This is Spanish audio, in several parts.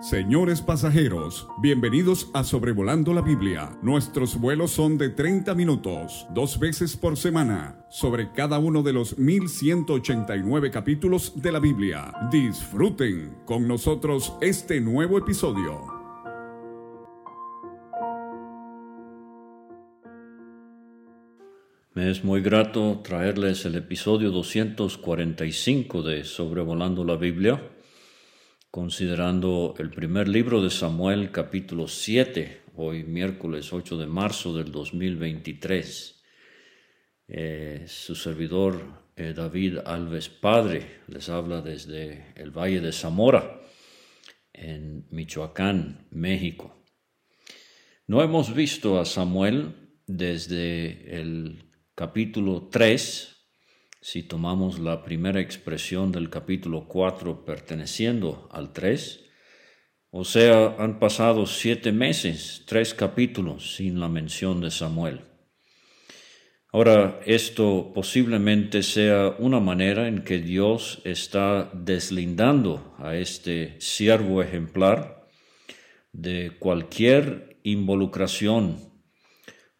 Señores pasajeros, bienvenidos a Sobrevolando la Biblia. Nuestros vuelos son de 30 minutos, dos veces por semana, sobre cada uno de los 1189 capítulos de la Biblia. Disfruten con nosotros este nuevo episodio. Me es muy grato traerles el episodio 245 de Sobrevolando la Biblia considerando el primer libro de Samuel capítulo 7, hoy miércoles 8 de marzo del 2023. Eh, su servidor eh, David Alves Padre les habla desde el Valle de Zamora, en Michoacán, México. No hemos visto a Samuel desde el capítulo 3 si tomamos la primera expresión del capítulo 4 perteneciendo al 3, o sea, han pasado siete meses, tres capítulos sin la mención de Samuel. Ahora, esto posiblemente sea una manera en que Dios está deslindando a este siervo ejemplar de cualquier involucración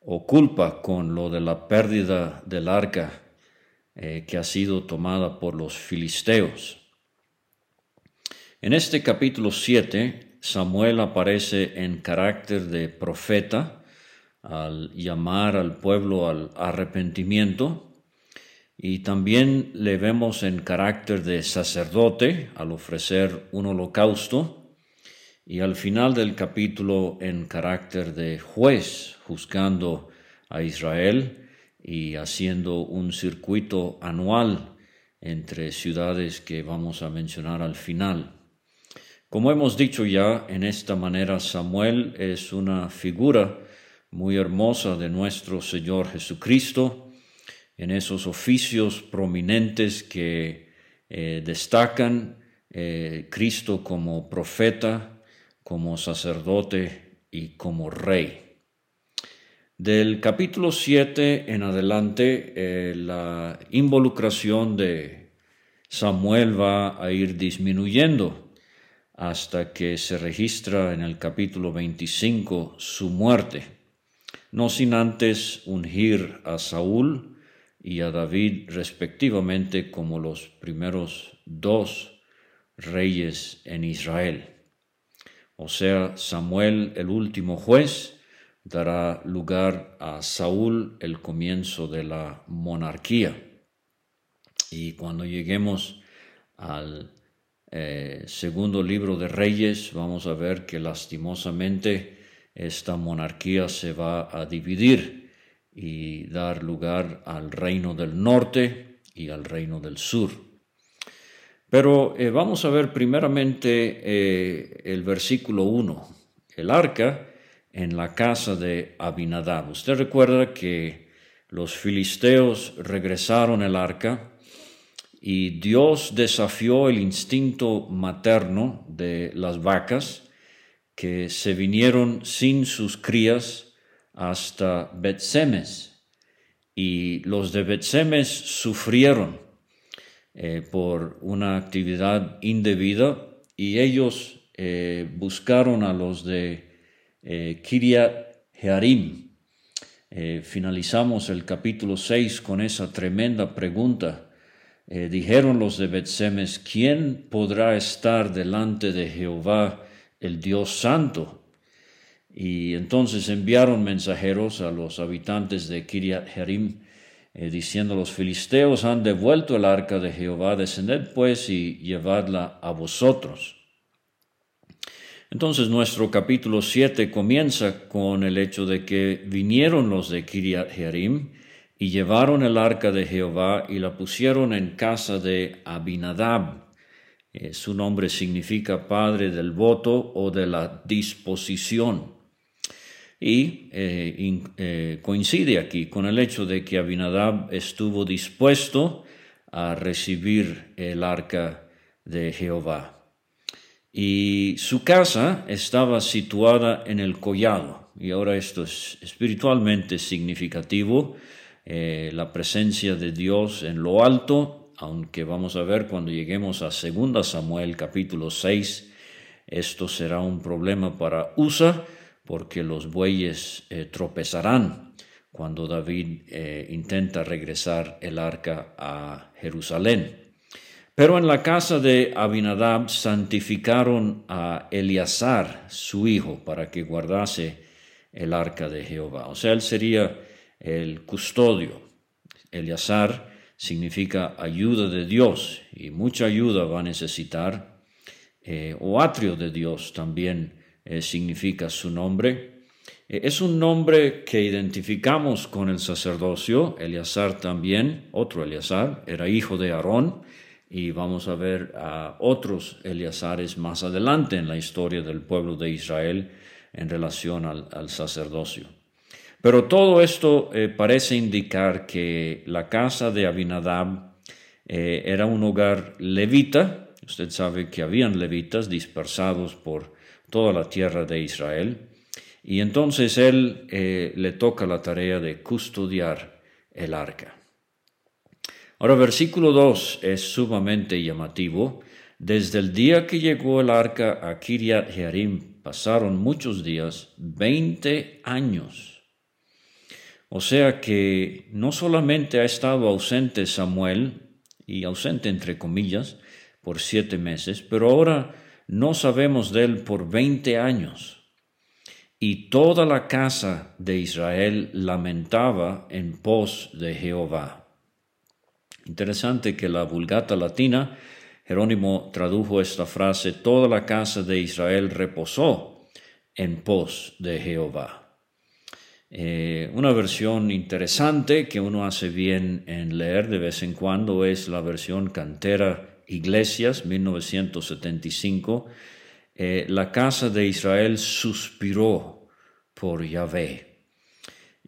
o culpa con lo de la pérdida del arca eh, que ha sido tomada por los filisteos. En este capítulo 7, Samuel aparece en carácter de profeta al llamar al pueblo al arrepentimiento y también le vemos en carácter de sacerdote al ofrecer un holocausto y al final del capítulo en carácter de juez juzgando a Israel y haciendo un circuito anual entre ciudades que vamos a mencionar al final. Como hemos dicho ya, en esta manera Samuel es una figura muy hermosa de nuestro Señor Jesucristo, en esos oficios prominentes que eh, destacan eh, Cristo como profeta, como sacerdote y como rey. Del capítulo 7 en adelante, eh, la involucración de Samuel va a ir disminuyendo hasta que se registra en el capítulo 25 su muerte, no sin antes ungir a Saúl y a David respectivamente como los primeros dos reyes en Israel. O sea, Samuel el último juez, dará lugar a Saúl el comienzo de la monarquía. Y cuando lleguemos al eh, segundo libro de Reyes, vamos a ver que lastimosamente esta monarquía se va a dividir y dar lugar al reino del norte y al reino del sur. Pero eh, vamos a ver primeramente eh, el versículo 1. El arca en la casa de Abinadab. Usted recuerda que los filisteos regresaron el arca y Dios desafió el instinto materno de las vacas que se vinieron sin sus crías hasta Betsemes y los de Betsemes sufrieron eh, por una actividad indebida y ellos eh, buscaron a los de eh, Jearim. Eh, finalizamos el capítulo 6 con esa tremenda pregunta. Eh, dijeron los de Betsemes, ¿quién podrá estar delante de Jehová, el Dios Santo? Y entonces enviaron mensajeros a los habitantes de Kiriat Jearim, diciendo, los filisteos han devuelto el arca de Jehová, descended pues y llevadla a vosotros. Entonces nuestro capítulo 7 comienza con el hecho de que vinieron los de Kiriat Jearim y llevaron el arca de Jehová y la pusieron en casa de Abinadab. Eh, su nombre significa padre del voto o de la disposición. Y eh, eh, coincide aquí con el hecho de que Abinadab estuvo dispuesto a recibir el arca de Jehová y su casa estaba situada en el collado. Y ahora esto es espiritualmente significativo, eh, la presencia de Dios en lo alto, aunque vamos a ver cuando lleguemos a 2 Samuel capítulo 6, Esto será un problema para USA porque los bueyes eh, tropezarán cuando David eh, intenta regresar el arca a Jerusalén. Pero en la casa de Abinadab santificaron a Eleazar, su hijo, para que guardase el arca de Jehová. O sea, él sería el custodio. Eleazar significa ayuda de Dios y mucha ayuda va a necesitar. Eh, o atrio de Dios también eh, significa su nombre. Eh, es un nombre que identificamos con el sacerdocio. Eleazar también, otro Eleazar, era hijo de Aarón y vamos a ver a otros Eleazares más adelante en la historia del pueblo de Israel en relación al, sacerdocio. Pero todo esto eh, parece indicar que la casa de Abinadab eh, era un hogar levita. Usted sabe que habían levitas dispersados por toda la tierra de Israel. Y entonces él eh, le toca la tarea de custodiar el arca. Ahora, versículo 2 es sumamente llamativo. Desde el día que llegó el arca a Kiriat Jearim pasaron muchos días, 20 años. O sea que no solamente ha estado ausente Samuel, y ausente entre comillas, por siete meses, pero ahora no sabemos de él por 20 años. Y toda la casa de Israel lamentaba en pos de Jehová. Interesante que la Vulgata Latina, Jerónimo tradujo esta frase, toda la casa de Israel reposó en pos de Jehová. Eh, una versión interesante que uno hace bien en leer de vez en cuando es la versión Cantera Iglesias, 1975. Eh, la casa de Israel suspiró por Yahvé.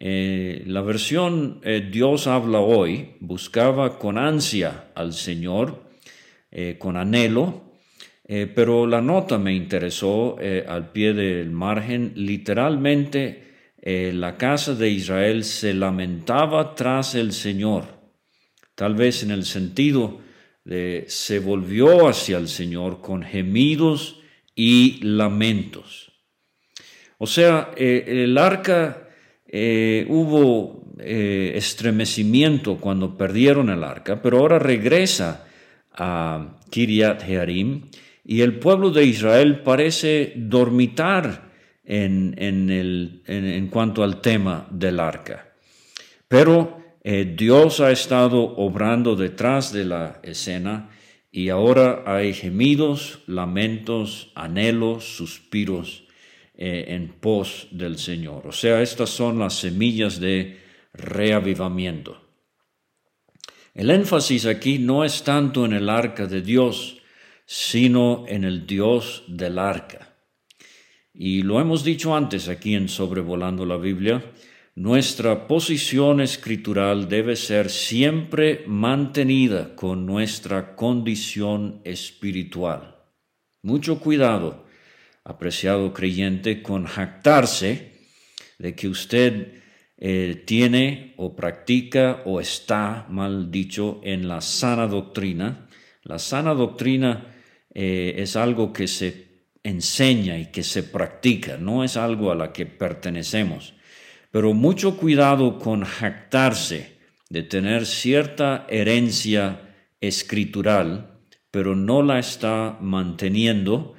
Eh, la versión eh, Dios habla hoy buscaba con ansia al Señor, eh, con anhelo, pero la nota me interesó al pie del margen. Literalmente, la casa de Israel se lamentaba tras el Señor, tal vez en el sentido de se volvió hacia el Señor con gemidos y lamentos. O sea, el arca eh, hubo eh, estremecimiento cuando perdieron el arca, pero ahora regresa a Kiriat Jearim y el pueblo de Israel parece dormitar en, en, cuanto al tema del arca. Pero eh, Dios ha estado obrando detrás de la escena y ahora hay gemidos, lamentos, anhelos, suspiros eh, en pos del Señor. O sea, estas son las semillas de reavivamiento. El énfasis aquí no es tanto en el arca de Dios, sino en el Dios del arca. Y lo hemos dicho antes aquí en Sobrevolando la Biblia, nuestra posición escritural debe ser siempre mantenida con nuestra condición espiritual. Mucho cuidado apreciado creyente, con jactarse de que usted eh, tiene o practica o está, mal dicho, en la sana doctrina. La sana doctrina eh, es algo que se enseña y que se practica, no es algo a la que pertenecemos. Pero mucho cuidado con jactarse de tener cierta herencia escritural, pero no la está manteniendo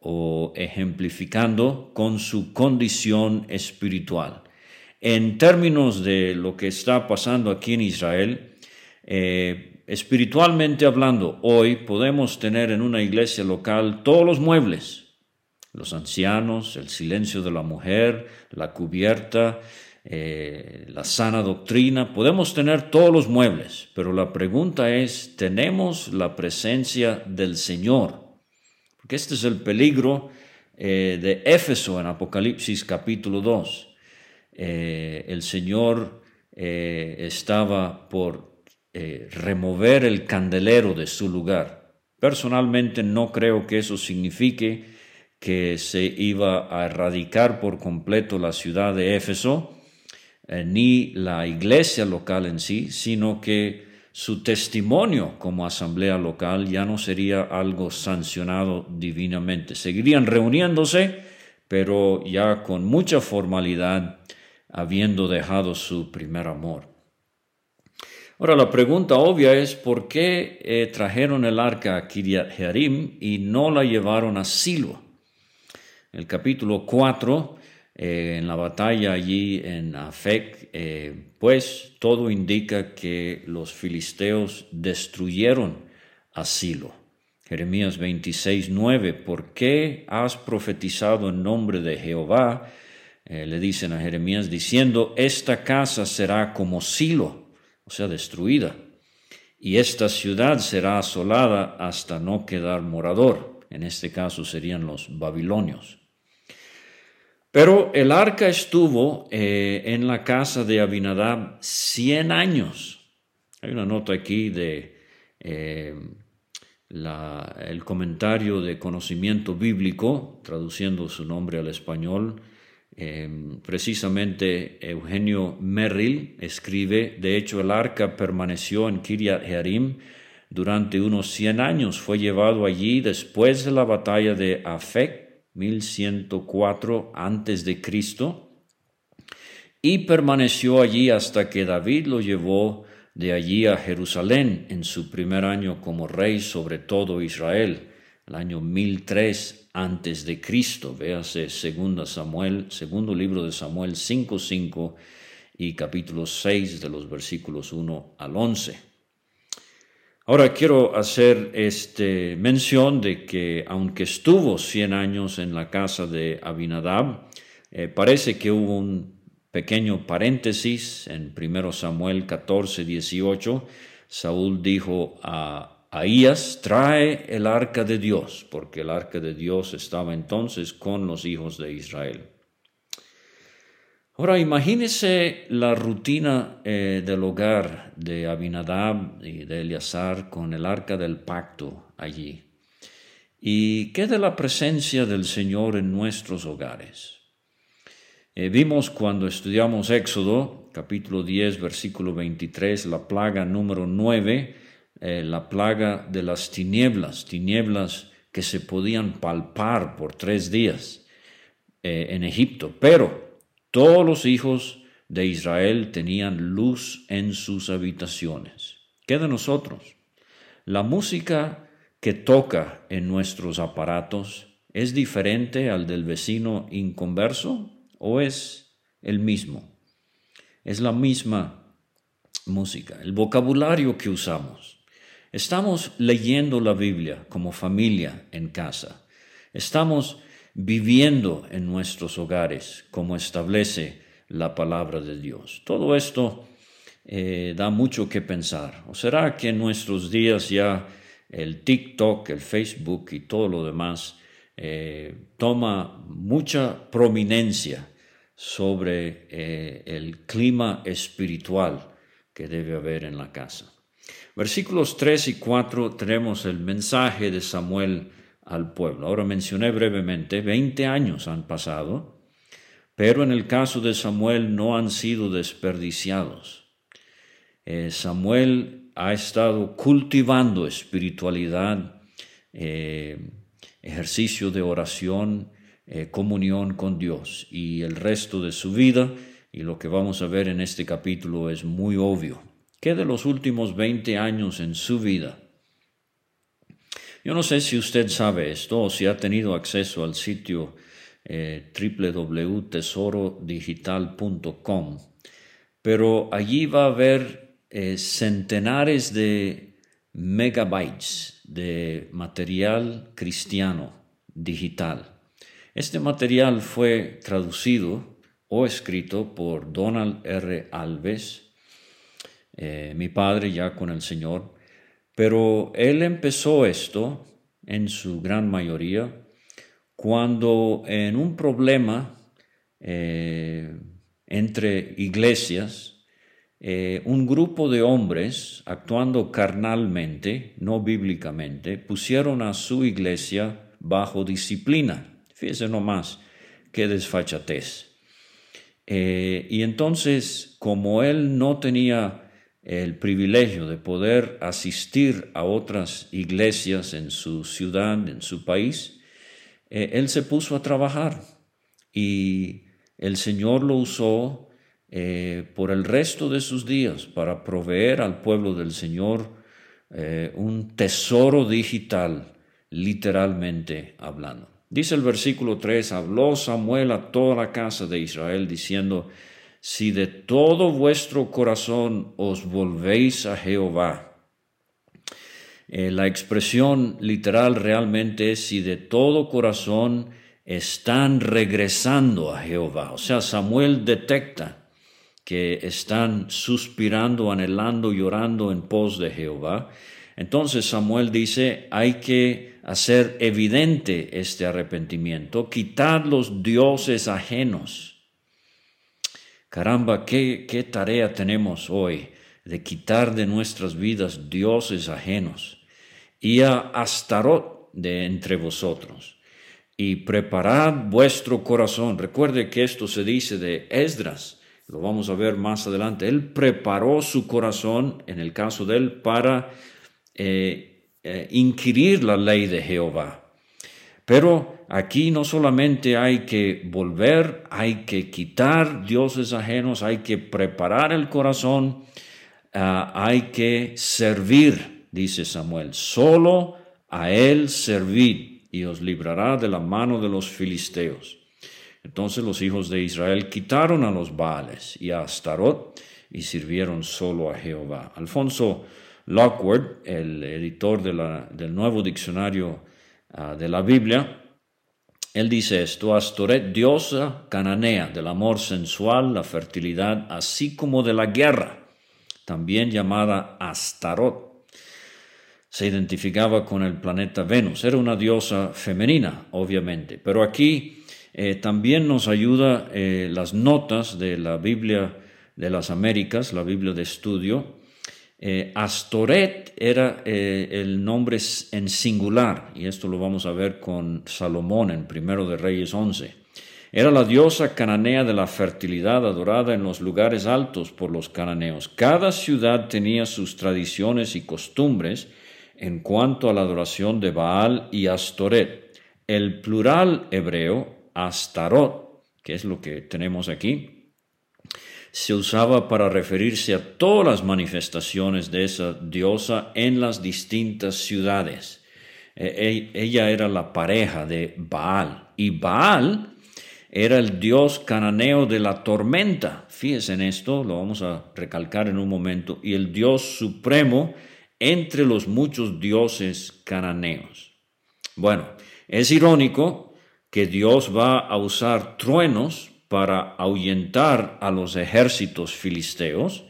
o ejemplificando con su condición espiritual. En términos de lo que está pasando aquí en Israel, eh, espiritualmente hablando, hoy podemos tener en una iglesia local todos los muebles, los ancianos, el silencio de la mujer, la cubierta, eh, la sana doctrina, podemos tener todos los muebles, pero la pregunta es, ¿tenemos la presencia del Señor? Que este es el peligro eh, de Éfeso en Apocalipsis capítulo 2. Eh, el Señor eh, estaba por remover el candelero de su lugar. Personalmente no creo que eso signifique que se iba a erradicar por completo la ciudad de Éfeso, ni la iglesia local en sí, sino que su testimonio como asamblea local ya no sería algo sancionado divinamente. Seguirían reuniéndose, pero ya con mucha formalidad, habiendo dejado su primer amor. Ahora la pregunta obvia es por qué eh, trajeron el arca a Kiryat Jearim y no la llevaron a Silo. El capítulo 4 eh, en la batalla allí en Afec, eh, pues todo indica que los filisteos destruyeron a Silo. Jeremías 26, 9, ¿por qué has profetizado en nombre de Jehová? Eh, le dicen a Jeremías diciendo, esta casa será como Silo, o sea, destruida, y esta ciudad será asolada hasta no quedar morador. En este caso serían los babilonios. Pero el arca estuvo eh, en la casa de Abinadab 100 años. Hay una nota aquí de eh, el comentario de conocimiento bíblico, traduciendo su nombre al español. Eh, precisamente Eugenio Merrill escribe, de hecho el arca permaneció en Kiryat Jearim durante unos 100 años, fue llevado allí después de la batalla de Afek 1104 antes de Cristo y permaneció allí hasta que David lo llevó de allí a Jerusalén en su primer año como rey sobre todo Israel, el año 1003 antes de Cristo. Véase segundo Samuel, segundo libro de Samuel 5:5 y capítulo 6 de los versículos 1 al 11. Ahora quiero hacer este, mención de que aunque estuvo 100 años en la casa de Abinadab, eh, parece que hubo un pequeño paréntesis en 1 Samuel 14, 18. Saúl dijo a Ahías, trae el arca de Dios, porque el arca de Dios estaba entonces con los hijos de Israel. Ahora imagínese la rutina eh, del hogar de Abinadab y de Eleazar con el arca del pacto allí. ¿Y qué de la presencia del Señor en nuestros hogares? Eh, vimos cuando estudiamos Éxodo, capítulo 10, versículo 23, la plaga número 9, eh, la plaga de las tinieblas, tinieblas que se podían palpar por tres días en Egipto. Pero todos los hijos de Israel tenían luz en sus habitaciones. ¿Qué de nosotros? La música que toca en nuestros aparatos es diferente al del vecino inconverso o es el mismo? Es la misma música, el vocabulario que usamos. Estamos leyendo la Biblia como familia en casa. Estamos viviendo en nuestros hogares, como establece la palabra de Dios. Todo esto eh, da mucho que pensar. ¿O será que en nuestros días ya el TikTok, el Facebook y todo lo demás eh, toma mucha prominencia sobre eh, el clima espiritual que debe haber en la casa? Versículos 3 y 4 tenemos el mensaje de Samuel al pueblo. Ahora mencioné brevemente, 20 años han pasado, pero en el caso de Samuel no han sido desperdiciados. Eh, Samuel ha estado cultivando espiritualidad, eh, ejercicio de oración, eh, comunión con Dios y el resto de su vida, y lo que vamos a ver en este capítulo es muy obvio. ¿Qué de los últimos 20 años en su vida? Yo no sé si usted sabe esto o si ha tenido acceso al sitio eh, www.tesorodigital.com, pero allí va a haber eh, centenares de megabytes de material cristiano digital. Este material fue traducido o escrito por Donald R. Alves, eh, mi padre ya con el Señor, pero él empezó esto, en su gran mayoría, cuando en un problema eh, entre iglesias, eh, un grupo de hombres, actuando carnalmente, no bíblicamente, pusieron a su iglesia bajo disciplina. Fíjese nomás qué desfachatez. Eh, y entonces, como él no tenía el privilegio de poder asistir a otras iglesias en su ciudad, en su país, eh, él se puso a trabajar y el Señor lo usó eh, por el resto de sus días para proveer al pueblo del Señor eh, un tesoro digital, literalmente hablando. Dice el versículo 3, habló Samuel a toda la casa de Israel diciendo, si de todo vuestro corazón os volvéis a Jehová. Eh, la expresión literal realmente es si de todo corazón están regresando a Jehová. O sea, Samuel detecta que están suspirando, anhelando, llorando en pos de Jehová. Entonces Samuel dice, hay que hacer evidente este arrepentimiento, quitar los dioses ajenos. Caramba, ¿qué, tarea tenemos hoy de quitar de nuestras vidas dioses ajenos y a Astarot de entre vosotros y preparad vuestro corazón. Recuerde que esto se dice de Esdras, lo vamos a ver más adelante. Él preparó su corazón, en el caso de él, para eh, eh, inquirir la ley de Jehová. Pero aquí no solamente hay que volver, hay que quitar dioses ajenos, hay que preparar el corazón, ah, hay que servir, dice Samuel, solo a él servir y os librará de la mano de los filisteos. Entonces los hijos de Israel quitaron a los Baales y a Astarot y sirvieron solo a Jehová. Alfonso Lockwood, el editor del nuevo diccionario ah, de la Biblia, él dice esto, Astoret, diosa cananea del amor sensual, la fertilidad, así como de la guerra, también llamada Astarot se identificaba con el planeta Venus. Era una diosa femenina, obviamente. Pero aquí eh, también nos ayuda eh, las notas de la Biblia de las Américas, la Biblia de estudio. Eh, Astoret era el nombre en singular, y esto lo vamos a ver con Salomón en Primero de Reyes 11. Era la diosa cananea de la fertilidad adorada en los lugares altos por los cananeos. Cada ciudad tenía sus tradiciones y costumbres, en cuanto a la adoración de Baal y Astoret. El plural hebreo, Astarot, que es lo que tenemos aquí, se usaba para referirse a todas las manifestaciones de esa diosa en las distintas ciudades. E, e, ella era la pareja de Baal y Baal era el dios cananeo de la tormenta. Fíjense en esto, lo vamos a recalcar en un momento, y el dios supremo entre los muchos dioses cananeos. Bueno, es irónico que Dios va a usar truenos para ahuyentar a los ejércitos filisteos,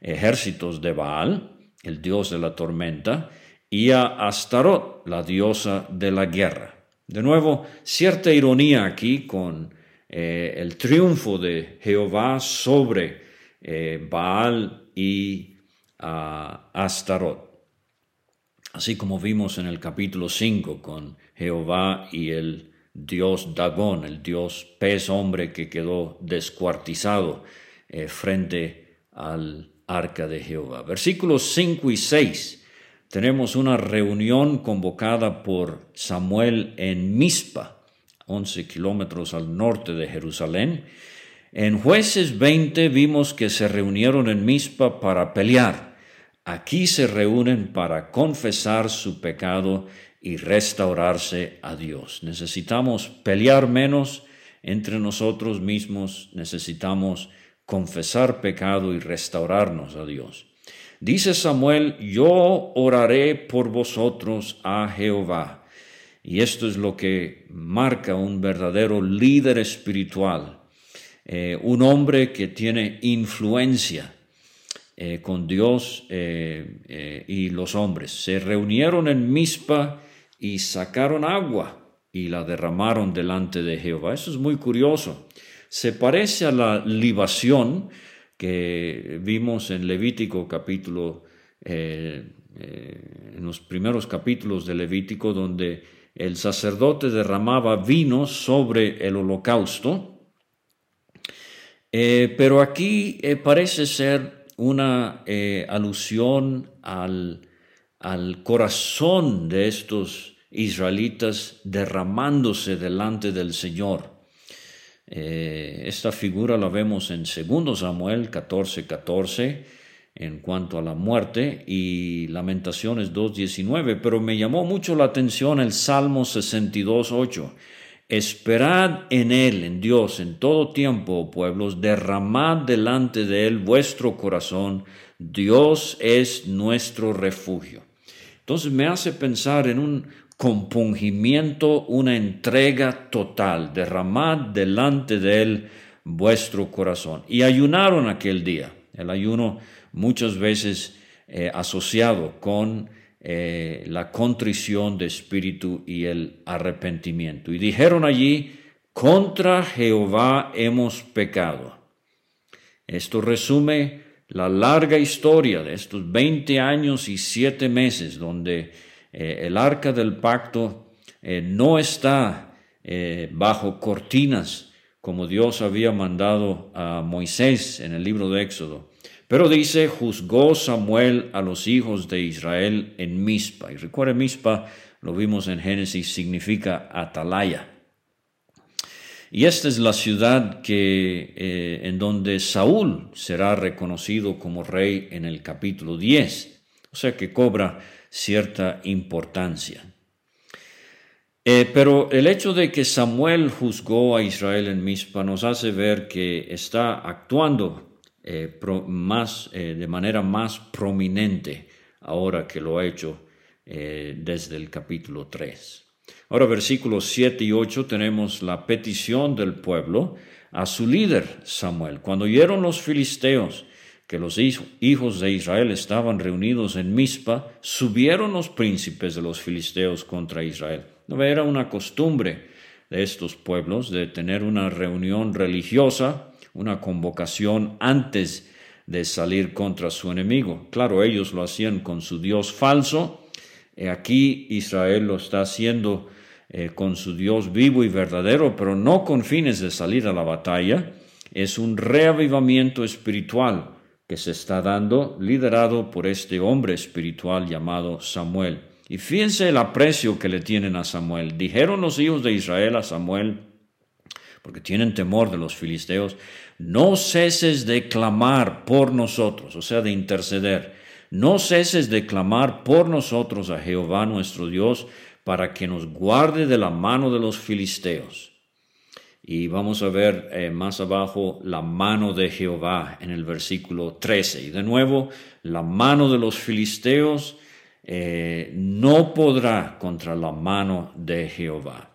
ejércitos de Baal, el dios de la tormenta, y a Astarot, la diosa de la guerra. De nuevo, cierta ironía aquí con eh, el triunfo de Jehová sobre eh, Baal y ah, Astarot así como vimos en el capítulo 5 con Jehová y el dios Dagón, el dios pez hombre que quedó descuartizado eh, frente al arca de Jehová. Versículos 5 y 6 tenemos una reunión convocada por Samuel en Mispa, 11 kilómetros al norte de Jerusalén. En jueces 20 vimos que se reunieron en Mispa para pelear aquí se reúnen para confesar su pecado y restaurarse a Dios. Necesitamos pelear menos entre nosotros mismos, necesitamos confesar pecado y restaurarnos a Dios. Dice Samuel, yo oraré por vosotros a Jehová. Y esto es lo que marca un verdadero líder espiritual, eh, un hombre que tiene influencia eh, con Dios eh, y los hombres. Se reunieron en Mispa y sacaron agua y la derramaron delante de Jehová. Eso es muy curioso. Se parece a la libación que vimos en Levítico capítulo, en los primeros capítulos de Levítico, donde el sacerdote derramaba vino sobre el holocausto. pero aquí parece ser una eh, alusión al, al corazón de estos israelitas derramándose delante del Señor. Eh, esta figura la vemos en 2 Samuel 14, 14 en cuanto a la muerte y Lamentaciones 2.19, pero me llamó mucho la atención el Salmo 62.8. Esperad en Él, en Dios, en todo tiempo, pueblos, derramad delante de Él vuestro corazón, Dios es nuestro refugio. Entonces me hace pensar en un compungimiento, una entrega total, derramad delante de Él vuestro corazón. Y ayunaron aquel día. El ayuno muchas veces eh, asociado con eh, la contrición de espíritu y el arrepentimiento. Y dijeron allí, contra Jehová hemos pecado. Esto resume la larga historia de estos 20 años y 7 meses donde eh, el arca del pacto no está bajo cortinas como Dios había mandado a Moisés en el libro de Éxodo, pero dice, juzgó Samuel a los hijos de Israel en Mispa. Y recuerda, Mispa, lo vimos en Génesis, significa atalaya. Y esta es la ciudad que, eh, en donde Saúl será reconocido como rey en el capítulo 10. O sea que cobra cierta importancia. Eh, pero el hecho de que Samuel juzgó a Israel en Mispa nos hace ver que está actuando eh, más, de manera más prominente ahora que lo ha hecho desde el capítulo 3. Ahora versículos 7 y 8 tenemos la petición del pueblo a su líder Samuel. Cuando oyeron los filisteos que los hijos de Israel estaban reunidos en Mizpa, subieron los príncipes de los filisteos contra Israel. Era una costumbre de estos pueblos de tener una reunión religiosa una convocación antes de salir contra su enemigo. Claro, ellos lo hacían con su Dios falso. Aquí Israel lo está haciendo eh, con su Dios vivo y verdadero, pero no con fines de salir a la batalla. Es un reavivamiento espiritual que se está dando, liderado por este hombre espiritual llamado Samuel. Y fíjense el aprecio que le tienen a Samuel. Dijeron los hijos de Israel a Samuel, porque tienen temor de los filisteos, no ceses de clamar por nosotros, o sea, de interceder. No ceses de clamar por nosotros a Jehová nuestro Dios para que nos guarde de la mano de los filisteos. Y vamos a ver eh, más abajo la mano de Jehová en el versículo 13. Y de nuevo, la mano de los filisteos eh, no podrá contra la mano de Jehová.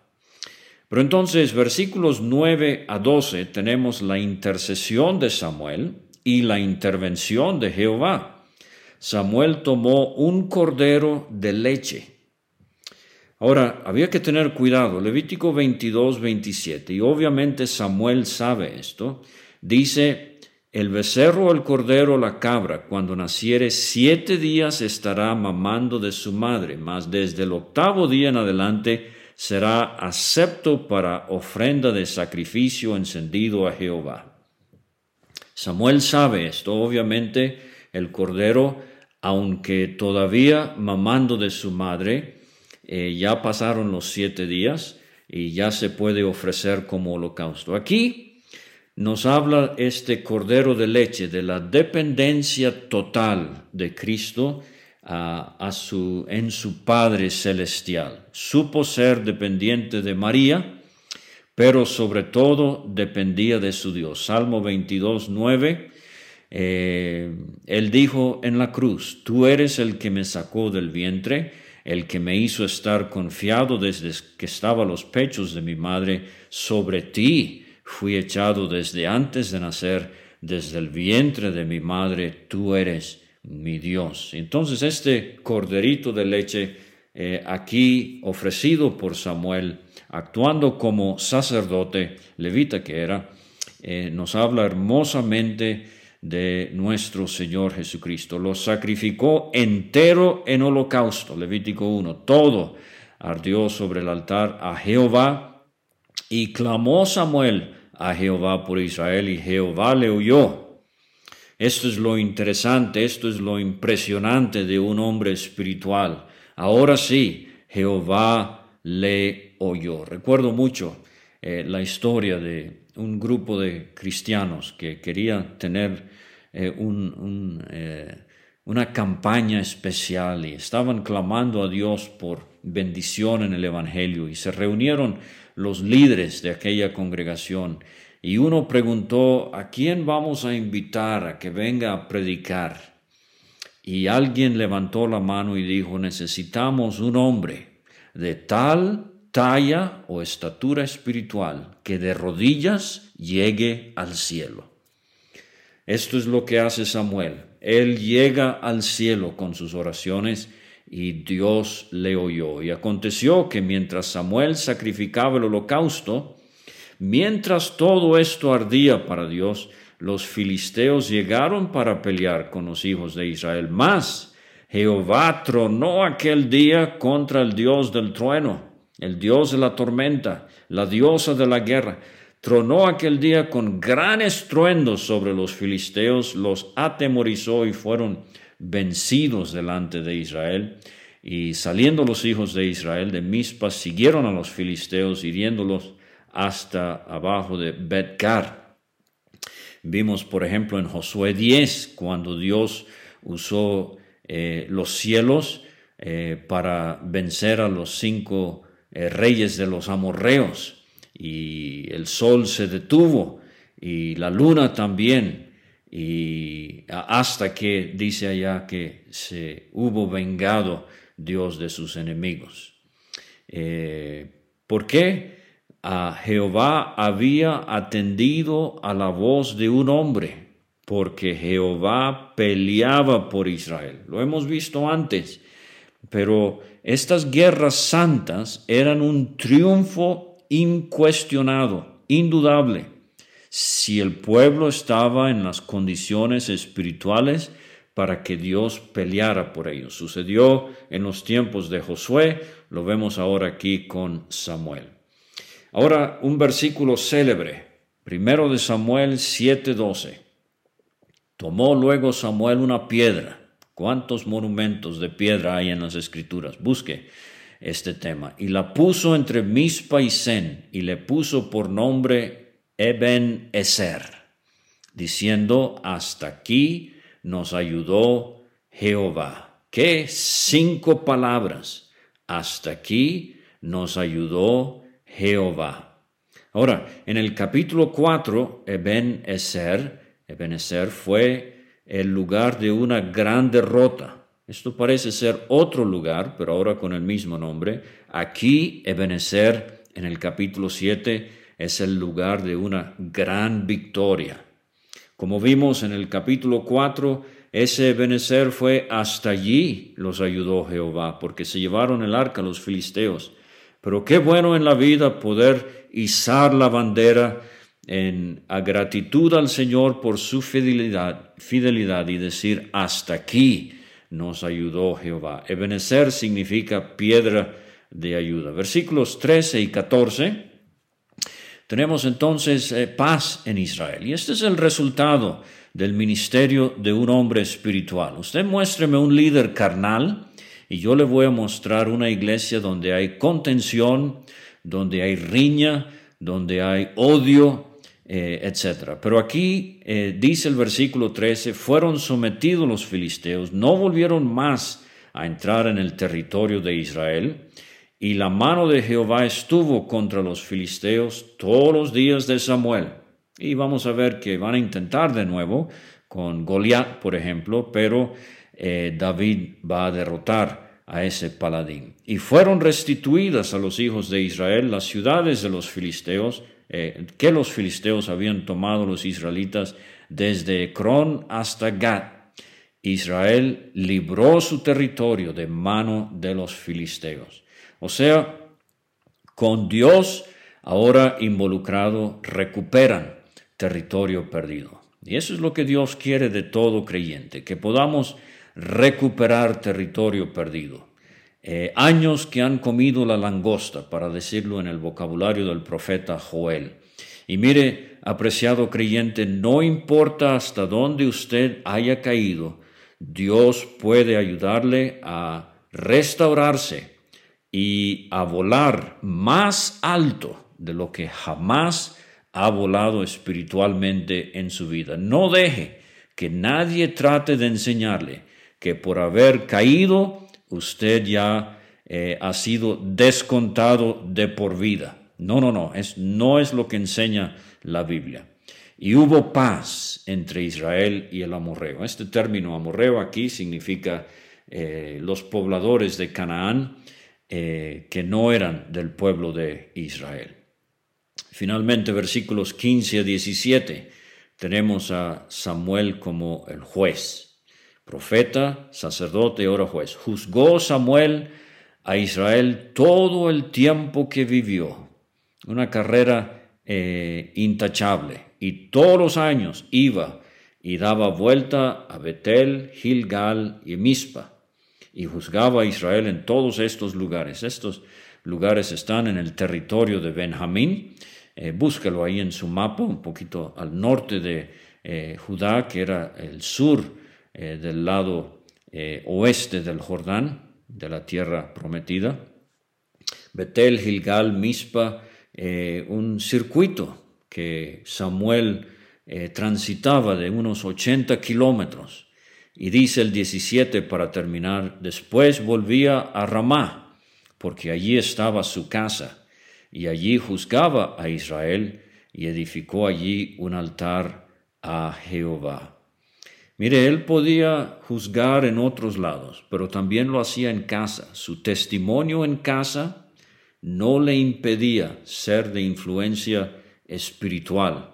Pero entonces, versículos 9 a 12, tenemos la intercesión de Samuel y la intervención de Jehová. Samuel tomó un cordero de leche. Ahora, había que tener cuidado. Levítico 22, 27, y obviamente Samuel sabe esto. Dice, el becerro, el cordero, la cabra, cuando naciere siete días estará mamando de su madre, mas desde el octavo día en adelante será acepto para ofrenda de sacrificio encendido a Jehová. Samuel sabe esto, obviamente el cordero, aunque todavía mamando de su madre, eh, ya pasaron los siete días y ya se puede ofrecer como holocausto. Aquí nos habla este cordero de leche de la dependencia total de Cristo a, su, en su Padre Celestial. Supo ser dependiente de María, pero sobre todo dependía de su Dios. Salmo 22, 9. Eh, él dijo en la cruz, tú eres el que me sacó del vientre, el que me hizo estar confiado desde que estaba a los pechos de mi madre, sobre ti fui echado desde antes de nacer, desde el vientre de mi madre, tú eres mi Dios. Entonces este corderito de leche eh, aquí ofrecido por Samuel, actuando como sacerdote levita que era, eh, nos habla hermosamente de nuestro Señor Jesucristo. Lo sacrificó entero en holocausto, Levítico 1, todo ardió sobre el altar a Jehová y clamó Samuel a Jehová por Israel y Jehová le oyó Esto es lo interesante, esto es lo impresionante de un hombre espiritual. Ahora sí, Jehová le oyó. Recuerdo mucho eh, la historia de un grupo de cristianos que quería tener eh, eh, una campaña especial y estaban clamando a Dios por bendición en el Evangelio y se reunieron los líderes de aquella congregación y uno preguntó, ¿a quién vamos a invitar a que venga a predicar? Y alguien levantó la mano y dijo, necesitamos un hombre de tal talla o estatura espiritual que de rodillas llegue al cielo. Esto es lo que hace Samuel. Él llega al cielo con sus oraciones y Dios le oyó. Y aconteció que mientras Samuel sacrificaba el holocausto, mientras todo esto ardía para Dios, los filisteos llegaron para pelear con los hijos de Israel. Mas Jehová tronó aquel día contra el Dios del trueno, el Dios de la tormenta, la diosa de la guerra. Tronó aquel día con gran estruendo sobre los filisteos, los atemorizó y fueron vencidos delante de Israel. Y saliendo los hijos de Israel de Mizpa, siguieron a los filisteos, hiriéndolos hasta abajo de Betgar. Vimos, por ejemplo, en Josué 10, cuando Dios usó eh, los cielos eh, para vencer a los cinco eh, reyes de los amorreos, y el sol se detuvo, y la luna también, y hasta que dice allá que se hubo vengado Dios de sus enemigos. ¿Por qué? a Jehová había atendido a la voz de un hombre, porque Jehová peleaba por Israel. Lo hemos visto antes, pero estas guerras santas eran un triunfo incuestionado, indudable. Si el pueblo estaba en las condiciones espirituales para que Dios peleara por ellos. Sucedió en los tiempos de Josué, lo vemos ahora aquí con Samuel. Ahora un versículo célebre, primero de Samuel 7:12. Tomó luego Samuel una piedra. ¿Cuántos monumentos de piedra hay en las escrituras? Busque este tema. Y la puso entre Mispa y Sen, y le puso por nombre Eben Eser, diciendo, hasta aquí nos ayudó Jehová. ¿Qué? Cinco palabras. Hasta aquí nos ayudó Jehová. Ahora, en el capítulo 4, Eben Eser, Eben Eser fue el lugar de una gran derrota. Esto parece ser otro lugar, pero ahora con el mismo nombre. Aquí, Ebenezer, en el capítulo 7, es el lugar de una gran victoria. Como vimos en el capítulo 4, ese Ebenezer fue hasta allí los ayudó Jehová, porque se llevaron el arca los filisteos. Pero qué bueno en la vida poder izar la bandera en a gratitud al Señor por su fidelidad, fidelidad y decir hasta aquí nos ayudó Jehová. Ebenecer significa piedra de ayuda. Versículos 13 y 14. Tenemos entonces eh, paz en Israel. Y este es el resultado del ministerio de un hombre espiritual. Usted muéstreme un líder carnal y yo le voy a mostrar una iglesia donde hay contención, donde hay riña, donde hay odio, eh, etc. Pero aquí eh, dice el versículo 13, fueron sometidos los filisteos, no volvieron más a entrar en el territorio de Israel, y la mano de Jehová estuvo contra los filisteos todos los días de Samuel. Y vamos a ver que van a intentar de nuevo con Goliat, por ejemplo, pero eh, David va a derrotar a ese paladín. Y fueron restituidas a los hijos de Israel las ciudades de los filisteos, eh, que los filisteos habían tomado los israelitas desde Ecrón hasta Gat. Israel libró su territorio de mano de los filisteos. O sea, con Dios ahora involucrado recuperan territorio perdido. Y eso es lo que Dios quiere de todo creyente, que podamos recuperar territorio perdido. Eh, años que han comido la langosta, para decirlo en el vocabulario del profeta Joel. Y mire, apreciado creyente, no importa hasta dónde usted haya caído, Dios puede ayudarle a restaurarse y a volar más alto de lo que jamás ha volado espiritualmente en su vida. No deje que nadie trate de enseñarle que por haber caído usted ya eh, ha sido descontado de por vida. No, no, no, es, no es lo que enseña la Biblia. Y hubo paz entre Israel y el amorreo. Este término amorreo aquí significa eh, los pobladores de Canaán eh, que no eran del pueblo de Israel. Finalmente, versículos 15 a 17, tenemos a Samuel como el juez, profeta, sacerdote, ahora juez. Juzgó Samuel a Israel todo el tiempo que vivió, una carrera eh, intachable, y todos los años iba y daba vuelta a Betel, Gilgal y Mispa y juzgaba a Israel en todos estos lugares. Estos lugares están en el territorio de Benjamín. Eh, búscalo ahí en su mapa, un poquito al norte de eh, Judá, que era el sur eh, del lado oeste del Jordán, de la tierra prometida. Betel, Gilgal, Mispa, un circuito que Samuel transitaba de unos 80 kilómetros y dice el 17 para terminar, después volvía a Ramá, porque allí estaba su casa, y allí juzgaba a Israel y edificó allí un altar a Jehová. Mire, él podía juzgar en otros lados, pero también lo hacía en casa. Su testimonio en casa no le impedía ser de influencia espiritual.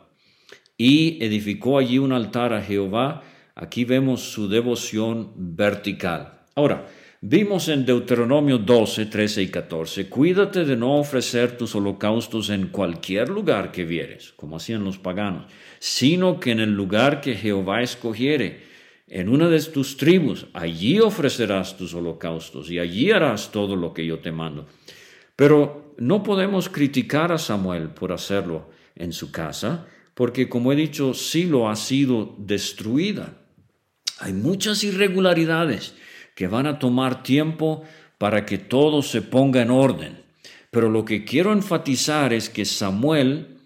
Y edificó allí un altar a Jehová Aquí vemos su devoción vertical. Ahora, vimos en Deuteronomio 12, 13 y 14, cuídate de no ofrecer tus holocaustos en cualquier lugar que vieres, como hacían los paganos, sino que en el lugar que Jehová escogiere, en una de tus tribus, allí ofrecerás tus holocaustos y allí harás todo lo que yo te mando. Pero no podemos criticar a Samuel por hacerlo en su casa, porque como he dicho, Silo ha sido destruida. Hay muchas irregularidades que van a tomar tiempo para que todo se ponga en orden. Pero lo que quiero enfatizar es que Samuel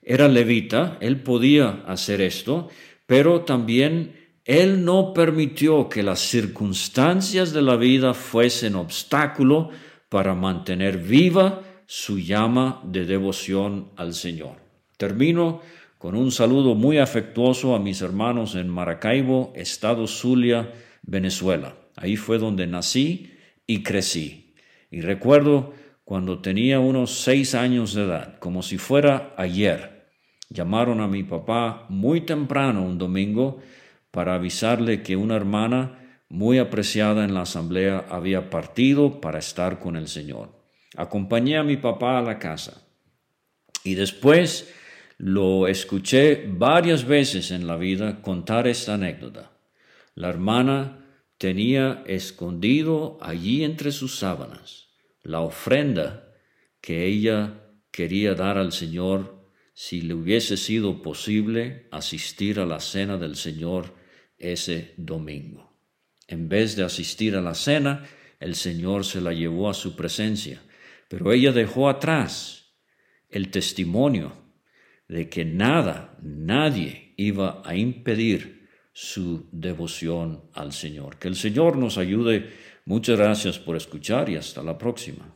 era levita, él podía hacer esto, pero también él no permitió que las circunstancias de la vida fuesen obstáculo para mantener viva su llama de devoción al Señor. Termino con un saludo muy afectuoso a mis hermanos en Maracaibo, Estado Zulia, Venezuela. Ahí fue donde nací y crecí. Y recuerdo cuando tenía unos seis años de edad, como si fuera ayer. Llamaron a mi papá muy temprano un domingo para avisarle que una hermana muy apreciada en la asamblea había partido para estar con el Señor. Acompañé a mi papá a la casa y después lo escuché varias veces en la vida contar esta anécdota. La hermana tenía escondido allí entre sus sábanas la ofrenda que ella quería dar al Señor si le hubiese sido posible asistir a la cena del Señor ese domingo. En vez de asistir a la cena, el Señor se la llevó a su presencia, pero ella dejó atrás el testimonio de que nada, nadie iba a impedir su devoción al Señor. Que el Señor nos ayude. Muchas gracias por escuchar y hasta la próxima.